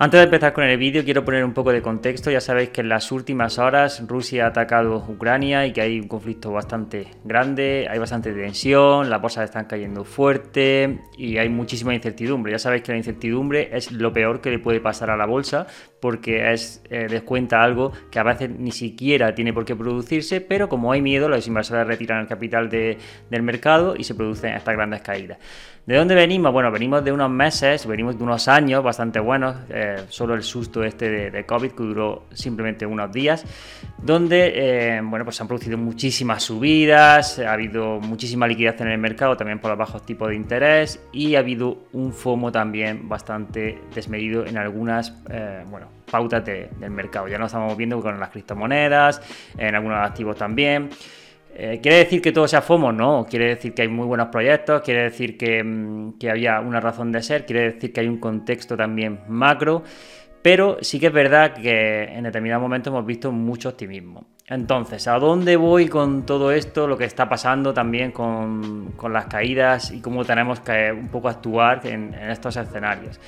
Antes de empezar con el vídeo quiero poner un poco de contexto. Ya sabéis que en las últimas horas Rusia ha atacado Ucrania y que hay un conflicto bastante grande, hay bastante tensión, las bolsas están cayendo fuerte y hay muchísima incertidumbre. Ya sabéis que la incertidumbre es lo peor que le puede pasar a la bolsa porque es eh, descuenta algo que a veces ni siquiera tiene por qué producirse, pero como hay miedo los inversores retiran el capital del mercado y se producen estas grandes caídas. ¿De dónde venimos? Bueno, venimos de unos meses, venimos de unos años bastante buenos, eh, solo el susto este de, COVID que duró simplemente unos días, donde eh, bueno, pues se han producido muchísimas subidas, ha habido muchísima liquidez en el mercado también por los bajos tipos de interés y ha habido un FOMO también bastante desmedido en algunas eh, bueno, pautas del mercado. Ya lo estamos viendo con las criptomonedas, en algunos activos también. Eh, ¿Quiere decir que todo sea FOMO? No. Quiere decir que hay muy buenos proyectos, quiere decir mm, que, había una razón de ser, quiere decir que hay un contexto también macro, pero sí que es verdad que en determinado momento hemos visto mucho optimismo. Entonces, ¿a dónde voy con todo esto? Lo que está pasando también con, las caídas y cómo tenemos que un poco actuar en, estos escenarios.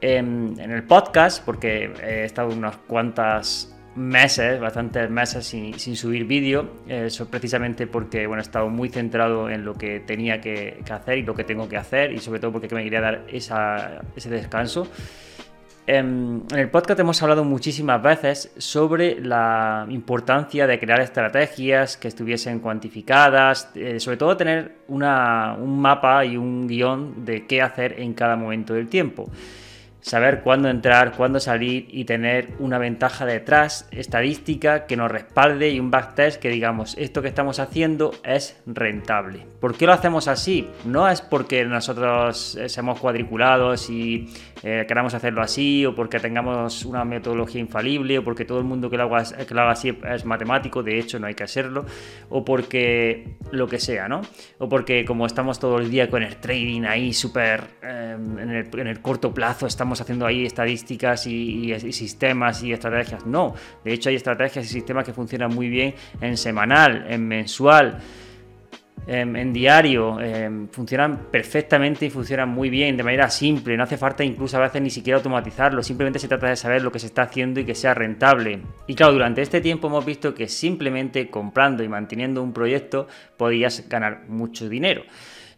En, en, el podcast, porque he estado unas cuantas meses, bastantes meses sin, subir vídeo, eso precisamente porque bueno, he estado muy centrado en lo que tenía que, hacer y lo que tengo que hacer y sobre todo porque me quería dar ese descanso. En, el podcast hemos hablado muchísimas veces sobre la importancia de crear estrategias que estuviesen cuantificadas, eh, sobre todo tener un mapa y un guion de qué hacer en cada momento del tiempo saber cuándo entrar, cuándo salir y tener una ventaja detrás, estadística que nos respalde y un backtest que digamos, esto que estamos haciendo es rentable. ¿Por qué lo hacemos así? No es porque nosotros seamos cuadriculados y eh, queramos hacerlo así o porque tengamos una metodología infalible o porque todo el mundo que lo, haga, que lo haga así es matemático, de hecho no hay que hacerlo, o porque lo que sea, ¿no? O porque como estamos todo el día con el trading ahí súper eh, en, en el corto plazo, estamos haciendo ahí estadísticas y, sistemas y estrategias. No, de hecho hay estrategias y sistemas que funcionan muy bien en semanal, en mensual. En, diario, funcionan perfectamente y funcionan muy bien de manera simple, no hace falta incluso a veces ni siquiera automatizarlo, simplemente se trata de saber lo que se está haciendo y que sea rentable. Y claro, durante este tiempo hemos visto que simplemente comprando y manteniendo un proyecto podías ganar mucho dinero.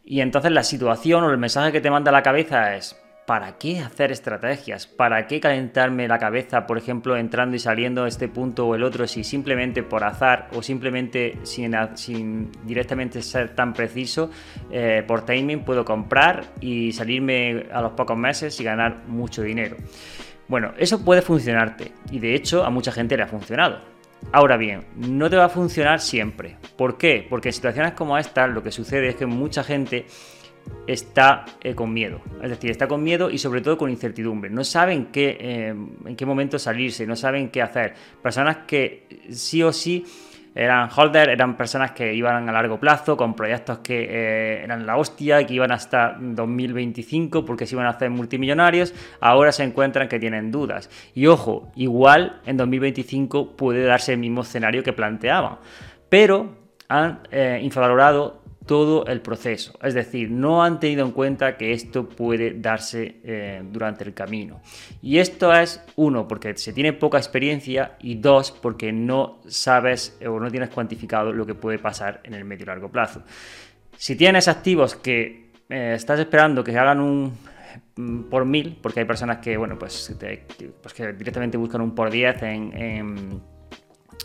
Y entonces la situación o el mensaje que te manda la cabeza es, ¿Para qué hacer estrategias? ¿Para qué calentarme la cabeza, por ejemplo, entrando y saliendo a este punto o el otro, si simplemente por azar o simplemente sin, sin directamente ser tan preciso, eh, por timing puedo comprar y salirme a los pocos meses y ganar mucho dinero? Bueno, eso puede funcionarte y de hecho a mucha gente le ha funcionado. Ahora bien, no te va a funcionar siempre. ¿Por qué? Porque en situaciones como esta lo que sucede es que mucha gente está eh, con miedo. Es decir, está con miedo y sobre todo con incertidumbre. No saben qué, eh, en qué momento salirse, no saben qué hacer. Personas que sí o sí eran holder, eran personas que iban a largo plazo, con proyectos que eh, eran la hostia, que iban hasta 2025 porque se iban a hacer multimillonarios, ahora se encuentran que tienen dudas. Y ojo, igual en 2025 puede darse el mismo escenario que planteaban, pero han infravalorado todo el proceso. Es decir, no han tenido en cuenta que esto puede darse eh, durante el camino. Y esto es, uno, porque se tiene poca experiencia y dos, porque no sabes o no tienes cuantificado lo que puede pasar en el medio y largo plazo. Si tienes activos que eh, estás esperando que hagan un mm, por mil, porque hay personas que, bueno, pues, pues que directamente buscan un por diez en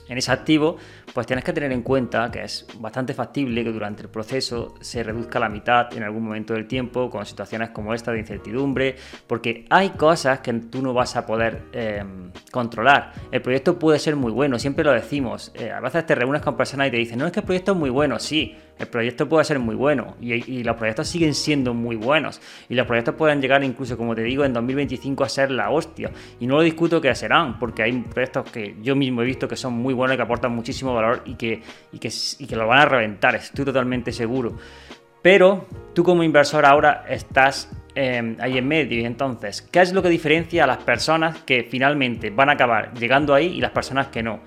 en ese activo, pues tienes que tener en cuenta que es bastante factible que durante el proceso se reduzca la mitad en algún momento del tiempo con situaciones como esta de incertidumbre, porque hay cosas que tú no vas a poder em, controlar. El proyecto puede ser muy bueno, siempre lo decimos. Eh, a veces te reúnes con personas y te dicen, no es que el proyecto es muy bueno, sí, El proyecto puede ser muy bueno y, los proyectos siguen siendo muy buenos. Y los proyectos pueden llegar incluso, como te digo, en 2025 a ser la hostia. Y no lo discuto que serán, porque hay proyectos que yo mismo he visto que son muy buenos y que aportan muchísimo valor y que, y que, y que lo van a reventar, estoy totalmente seguro. Pero tú como inversor ahora estás em, ahí en medio y entonces, ¿qué es lo que diferencia a las personas que finalmente van a acabar llegando ahí y las personas que no?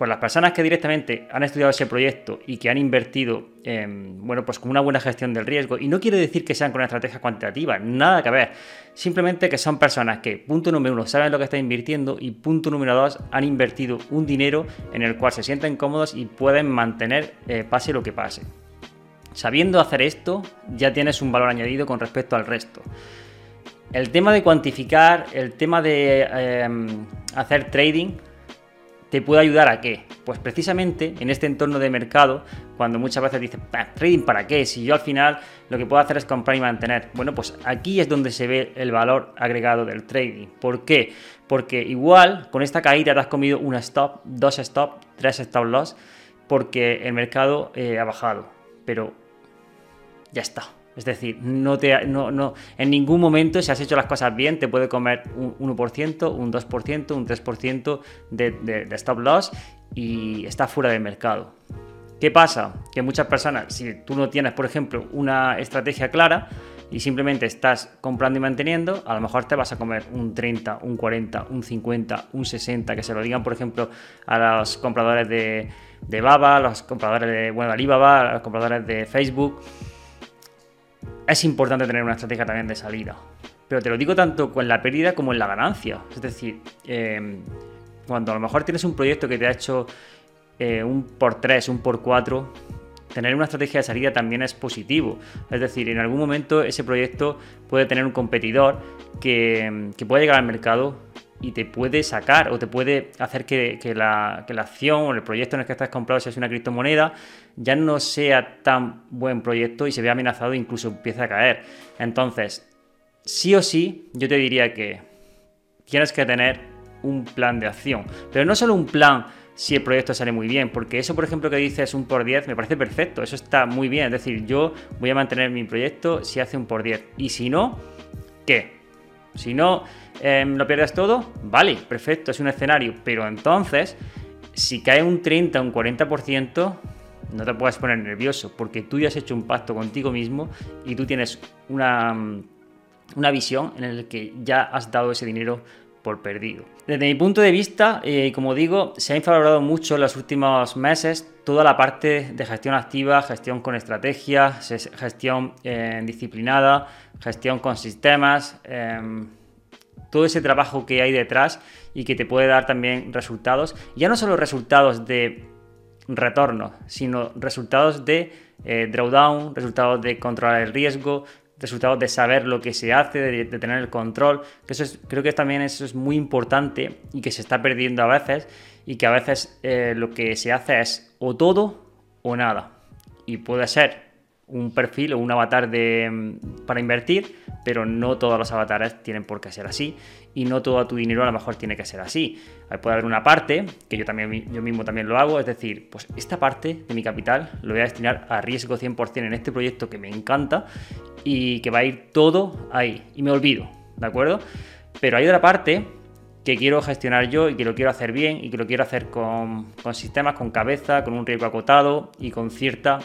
Pues las personas que directamente han estudiado ese proyecto y que han invertido, bueno, pues con una buena gestión del riesgo, y no quiere decir que sean con una estrategia cuantitativa, nada que ver, simplemente que son personas que, punto número uno, saben lo que están invirtiendo y punto número dos, han invertido un dinero en el cual se sienten cómodos y pueden mantener eh, pase lo que pase. Sabiendo hacer esto, ya tienes un valor añadido con respecto al resto. El tema de cuantificar, el tema de em, hacer trading, ¿Te puede ayudar a qué? Pues precisamente en este entorno de mercado, cuando muchas veces dices, ¿trading para qué? Si yo al final lo que puedo hacer es comprar y mantener. Bueno, pues aquí es donde se ve el valor agregado del trading. ¿Por qué? Porque igual con esta caída te has comido una stop, dos stop, tres stop loss, porque el mercado eh, ha bajado. Pero ya está. Es decir, no te, no, no, en ningún momento, si has hecho las cosas bien, te puede comer un 1%, un 2%, un 3% de, de, stop loss y está fuera del mercado. ¿Qué pasa? Que muchas personas, si tú no tienes, por ejemplo, una estrategia clara y simplemente estás comprando y manteniendo, a lo mejor te vas a comer un 30, un 40, un 50, un 60, que se lo digan, por ejemplo, a los compradores de, de Baba, a los compradores de, bueno, Alibaba, a los compradores de Facebook es importante tener una estrategia también de salida. Pero te lo digo tanto con la pérdida como en la ganancia. Es decir, em, cuando a lo mejor tienes un proyecto que te ha hecho eh, un por 3, un por 4, tener una estrategia de salida también es positivo. Es decir, en algún momento ese proyecto puede tener un competidor que, que puede llegar al mercado y te puede sacar o te puede hacer que, la, acción o el proyecto en el que estás comprado, si es una criptomoneda, ya no sea tan buen proyecto y se vea amenazado e incluso empiece a caer. Entonces, sí o sí, yo te diría que tienes que tener un plan de acción, pero no solo un plan si el proyecto sale muy bien, porque eso, por ejemplo, que dices un por 10, me parece perfecto, eso está muy bien, es decir, yo voy a mantener mi proyecto si hace un por 10, y si no, ¿qué? Si no em, lo pierdes todo, vale, perfecto, es un escenario. Pero entonces, si cae un 30, un 40%, no te puedes poner nervioso, porque tú ya has hecho un pacto contigo mismo y tú tienes una, una visión en la que ya has dado ese dinero por perdido. Desde mi punto de vista, eh, como digo, se ha infravalorado mucho en los últimos meses toda la parte de gestión activa, gestión con estrategia, gestión eh, disciplinada, gestión con sistemas, em, todo ese trabajo que hay detrás y que te puede dar también resultados, ya no solo resultados de retorno, sino resultados de eh, drawdown, resultados de controlar el riesgo, resultados de saber lo que se hace, de, tener el control, eso es, creo que también eso es muy importante y que se está perdiendo a veces y que a veces eh, lo que se hace es o todo o nada. Y puede ser un perfil o un avatar de, para invertir, pero no todos los avatares tienen por qué ser así y no todo tu dinero a lo mejor tiene que ser así. Puede haber una parte, que yo, también, yo mismo también lo hago, es decir, pues esta parte de mi capital lo voy a destinar a riesgo 100% en este proyecto que me encanta y que va a ir todo ahí y me olvido, ¿de acuerdo? Pero hay otra parte que quiero gestionar yo y que lo quiero hacer bien y que lo quiero hacer con, con sistemas, con cabeza, con un riesgo acotado y con cierta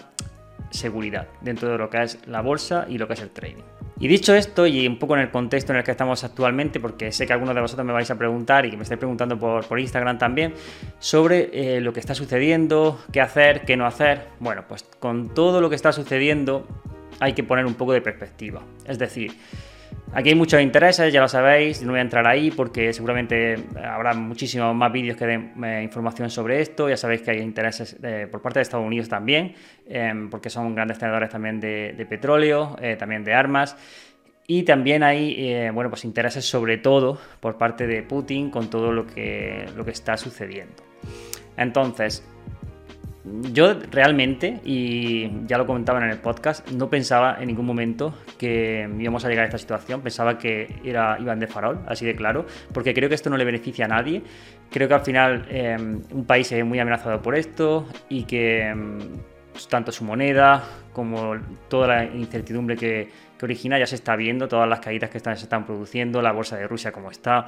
seguridad dentro de lo que es la bolsa y lo que es el trading. Y dicho esto, y un poco en el contexto en el que estamos actualmente, porque sé que algunos de vosotros me vais a preguntar y que me estáis preguntando por, por Instagram también, sobre eh, lo que está sucediendo, qué hacer, qué no hacer. Bueno, pues con todo lo que está sucediendo hay que poner un poco de perspectiva. Es decir, Aquí hay muchos intereses, ya lo sabéis, no voy a entrar ahí porque seguramente habrá muchísimos más vídeos que den eh, información sobre esto. Ya sabéis que hay intereses eh, por parte de Estados Unidos también, em, porque son grandes tenedores también de, petróleo, eh, también de armas. Y también hay bueno, pues intereses sobre todo por parte de Putin con todo lo que, lo que está sucediendo. Entonces, yo realmente, y ya lo comentaban en el podcast, no pensaba en ningún momento que íbamos a llegar a esta situación. Pensaba que era Iván de Farol, así de claro, porque creo que esto no le beneficia a nadie. Creo que al final em, un país es muy amenazado por esto y que em, tanto su moneda como toda la incertidumbre que, que origina ya se está viendo, todas las caídas que están, se están produciendo, la bolsa de Rusia como está,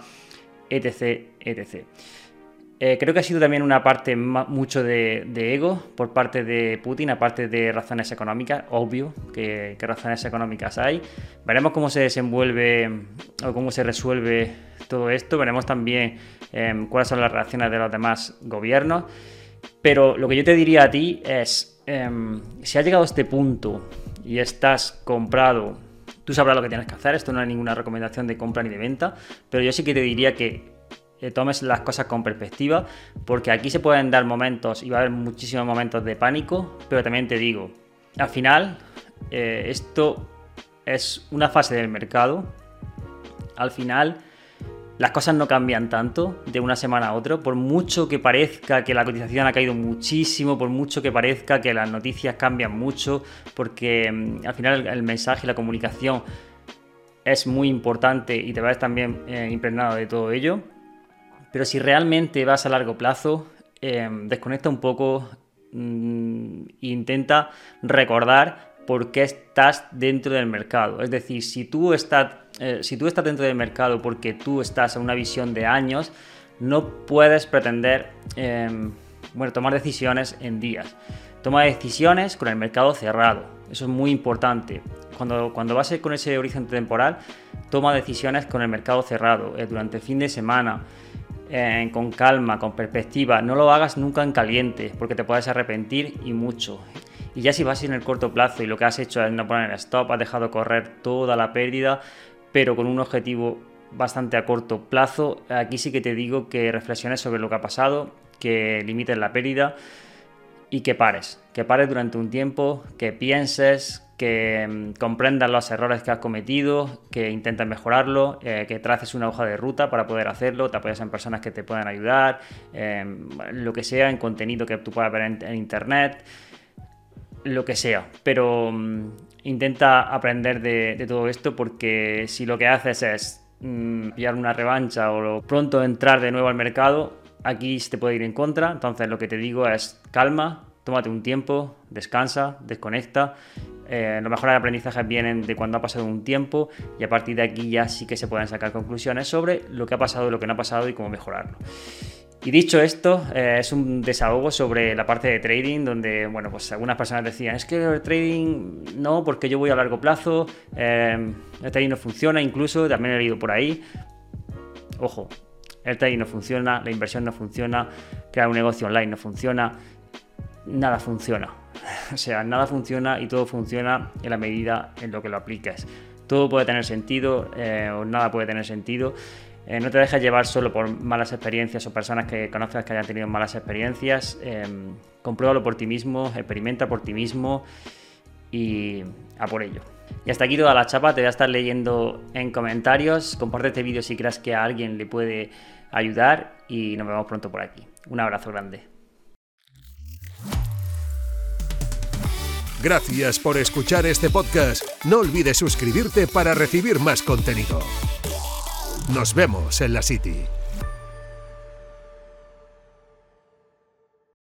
etc. etc. Eh, creo que ha sido también una parte mucho de, ego por parte de Putin, aparte de razones económicas, obvio que, razones económicas hay. Veremos cómo se desenvuelve o cómo se resuelve todo esto, veremos también em, cuáles son las reacciones de los demás gobiernos. Pero lo que yo te diría a ti es, em, si has llegado a este punto y estás comprado, tú sabrás lo que tienes que hacer, esto no es ninguna recomendación de compra ni de venta, pero yo sí que te diría que tomes las cosas con perspectiva, porque aquí se pueden dar momentos y va a haber muchísimos momentos de pánico, pero también te digo, al final eh, esto es una fase del mercado, al final las cosas no cambian tanto de una semana a otra, por mucho que parezca que la cotización ha caído muchísimo, por mucho que parezca que las noticias cambian mucho, porque mm, al final el, mensaje, la comunicación es muy importante y te vas también eh, impregnado de todo ello. Pero si realmente vas a largo plazo, em, desconecta un poco mm, e intenta recordar por qué estás dentro del mercado. Es decir, si tú, estás, eh, si tú estás dentro del mercado porque tú estás en una visión de años, no puedes pretender em, bueno, tomar decisiones en días. Toma decisiones con el mercado cerrado. Eso es muy importante. Cuando, cuando vas con ese horizonte temporal, toma decisiones con el mercado cerrado, eh, durante el fin de semana. Eh, con calma, con perspectiva. No lo hagas nunca en caliente, porque te puedes arrepentir y mucho. Y ya si vas en el corto plazo y lo que has hecho es no poner stop, has dejado correr toda la pérdida, pero con un objetivo bastante a corto plazo, aquí sí que te digo que reflexiones sobre lo que ha pasado, que limites la pérdida y que pares, que pares durante un tiempo, que pienses, que mm, comprendas los errores que has cometido, que intentes mejorarlo, eh, que traces una hoja de ruta para poder hacerlo, te apoyas en personas que te puedan ayudar, em, lo que sea, en contenido que tú puedas ver en, internet, lo que sea. Pero mm, intenta aprender de, todo esto porque si lo que haces es mm, pillar una revancha o pronto entrar de nuevo al mercado, aquí se te puede ir en contra. Entonces lo que te digo es calma, tómate un tiempo, descansa, desconecta eh, los mejores aprendizajes vienen de cuando ha pasado un tiempo y a partir de aquí ya sí que se pueden sacar conclusiones sobre lo que ha pasado, lo que no ha pasado y cómo mejorarlo. Y dicho esto, eh, es un desahogo sobre la parte de trading, donde, bueno, pues algunas personas decían, es que el trading no, porque yo voy a largo plazo, eh, el trading no funciona, incluso, también he leído por ahí. Ojo, el trading no funciona, la inversión no funciona, crear un negocio online no funciona, nada funciona. O sea, nada funciona y todo funciona en la medida en lo que lo apliques. Todo puede tener sentido eh, o nada puede tener sentido. Eh, no te dejes llevar solo por malas experiencias o personas que conozcas que hayan tenido malas experiencias. Eh, compruébalo por ti mismo, experimenta por ti mismo y a por ello. Y hasta aquí toda la chapa, te voy a estar leyendo en comentarios. Comparte este vídeo si crees que a alguien le puede ayudar y nos vemos pronto por aquí. Un abrazo grande. Gracias por escuchar este podcast. No olvides suscribirte para recibir más contenido. Nos vemos en la City.